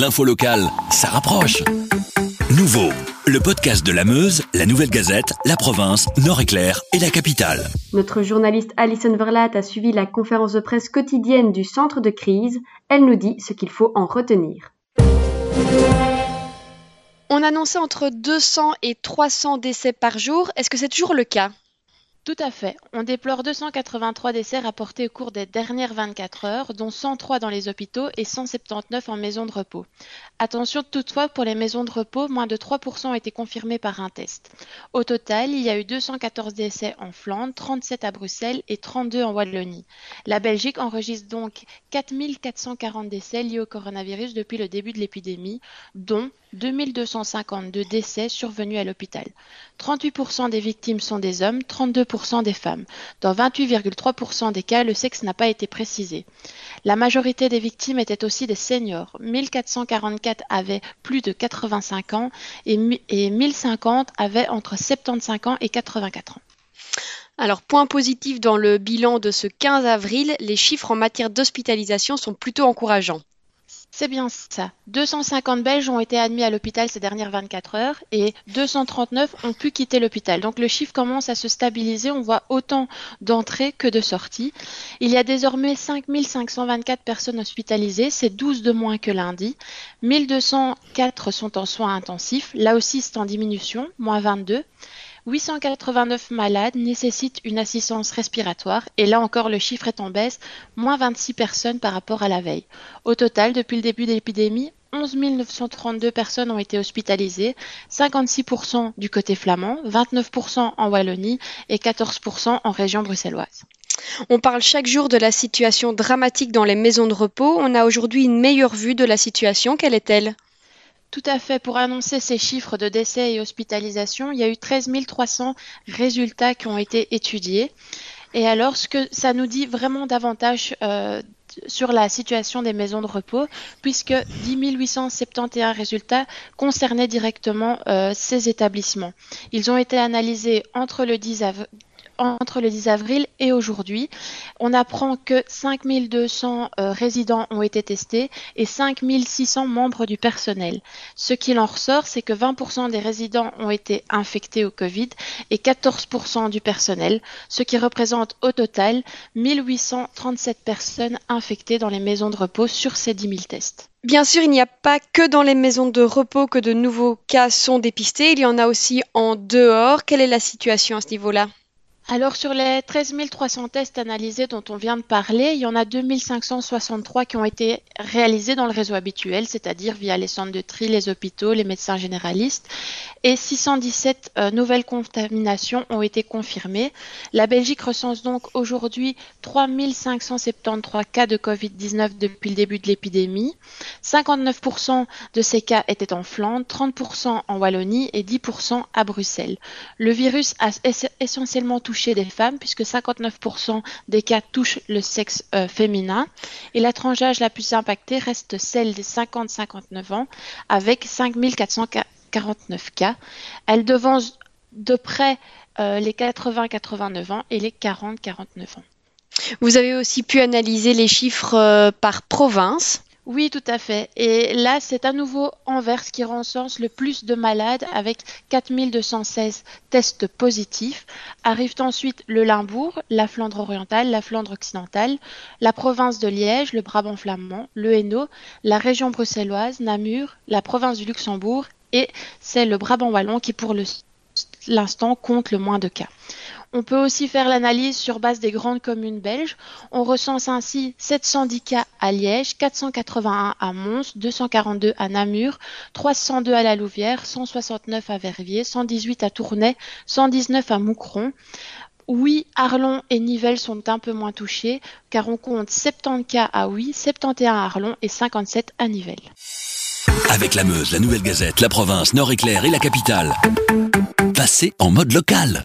l'info locale, ça rapproche. Nouveau, le podcast de la Meuse, la Nouvelle Gazette, la province, Nord-Éclair et la capitale. Notre journaliste Alison Verlat a suivi la conférence de presse quotidienne du centre de crise. Elle nous dit ce qu'il faut en retenir. On annonçait entre 200 et 300 décès par jour. Est-ce que c'est toujours le cas? Tout à fait. On déplore 283 décès rapportés au cours des dernières 24 heures, dont 103 dans les hôpitaux et 179 en maison de repos. Attention toutefois, pour les maisons de repos, moins de 3% ont été confirmés par un test. Au total, il y a eu 214 décès en Flandre, 37 à Bruxelles et 32 en Wallonie. La Belgique enregistre donc 4440 décès liés au coronavirus depuis le début de l'épidémie, dont 2252 décès survenus à l'hôpital. 38% des victimes sont des hommes, 32% des femmes. Dans 28,3% des cas, le sexe n'a pas été précisé. La majorité des victimes étaient aussi des seniors. 1444 avaient plus de 85 ans et 1050 avaient entre 75 ans et 84 ans. Alors, point positif dans le bilan de ce 15 avril, les chiffres en matière d'hospitalisation sont plutôt encourageants. C'est bien ça. 250 Belges ont été admis à l'hôpital ces dernières 24 heures et 239 ont pu quitter l'hôpital. Donc le chiffre commence à se stabiliser. On voit autant d'entrées que de sorties. Il y a désormais 5524 personnes hospitalisées. C'est 12 de moins que lundi. 1204 sont en soins intensifs. Là aussi, c'est en diminution, moins 22. 889 malades nécessitent une assistance respiratoire et là encore le chiffre est en baisse, moins 26 personnes par rapport à la veille. Au total, depuis le début de l'épidémie, 11 932 personnes ont été hospitalisées, 56% du côté flamand, 29% en Wallonie et 14% en région bruxelloise. On parle chaque jour de la situation dramatique dans les maisons de repos. On a aujourd'hui une meilleure vue de la situation. Quelle est-elle? Tout à fait. Pour annoncer ces chiffres de décès et hospitalisation, il y a eu 13 300 résultats qui ont été étudiés. Et alors, ce que ça nous dit vraiment davantage euh, sur la situation des maisons de repos, puisque 10 871 résultats concernaient directement euh, ces établissements. Ils ont été analysés entre le 10 avril entre le 10 avril et aujourd'hui. On apprend que 5200 euh, résidents ont été testés et 5600 membres du personnel. Ce qu'il en ressort, c'est que 20% des résidents ont été infectés au Covid et 14% du personnel, ce qui représente au total 1837 personnes infectées dans les maisons de repos sur ces 10 000 tests. Bien sûr, il n'y a pas que dans les maisons de repos que de nouveaux cas sont dépistés, il y en a aussi en dehors. Quelle est la situation à ce niveau-là? Alors sur les 13 300 tests analysés dont on vient de parler, il y en a 2563 qui ont été réalisés dans le réseau habituel, c'est-à-dire via les centres de tri, les hôpitaux, les médecins généralistes, et 617 euh, nouvelles contaminations ont été confirmées. La Belgique recense donc aujourd'hui 3573 cas de Covid-19 depuis le début de l'épidémie. 59% de ces cas étaient en Flandre, 30% en Wallonie et 10% à Bruxelles. Le virus a essentiellement touché des femmes, puisque 59% des cas touchent le sexe euh, féminin. Et la tranche d'âge la plus impactée reste celle des 50-59 ans, avec 5449 cas. Elle devance de près euh, les 80-89 ans et les 40-49 ans. Vous avez aussi pu analyser les chiffres euh, par province. Oui, tout à fait. Et là, c'est à nouveau Anvers qui recense le plus de malades avec 4216 tests positifs. Arrivent ensuite le Limbourg, la Flandre orientale, la Flandre occidentale, la province de Liège, le Brabant flamand, le Hainaut, la région bruxelloise, Namur, la province du Luxembourg et c'est le Brabant wallon qui pour l'instant compte le moins de cas. On peut aussi faire l'analyse sur base des grandes communes belges. On recense ainsi 710 cas à Liège, 481 à Mons, 242 à Namur, 302 à la Louvière, 169 à Verviers, 118 à Tournai, 119 à Moucron. Oui, Arlon et Nivelles sont un peu moins touchés, car on compte 70 cas à Oui, 71 à Arlon et 57 à Nivelles. Avec la Meuse, la Nouvelle Gazette, la province, Nord-Éclair et la capitale. Passez en mode local.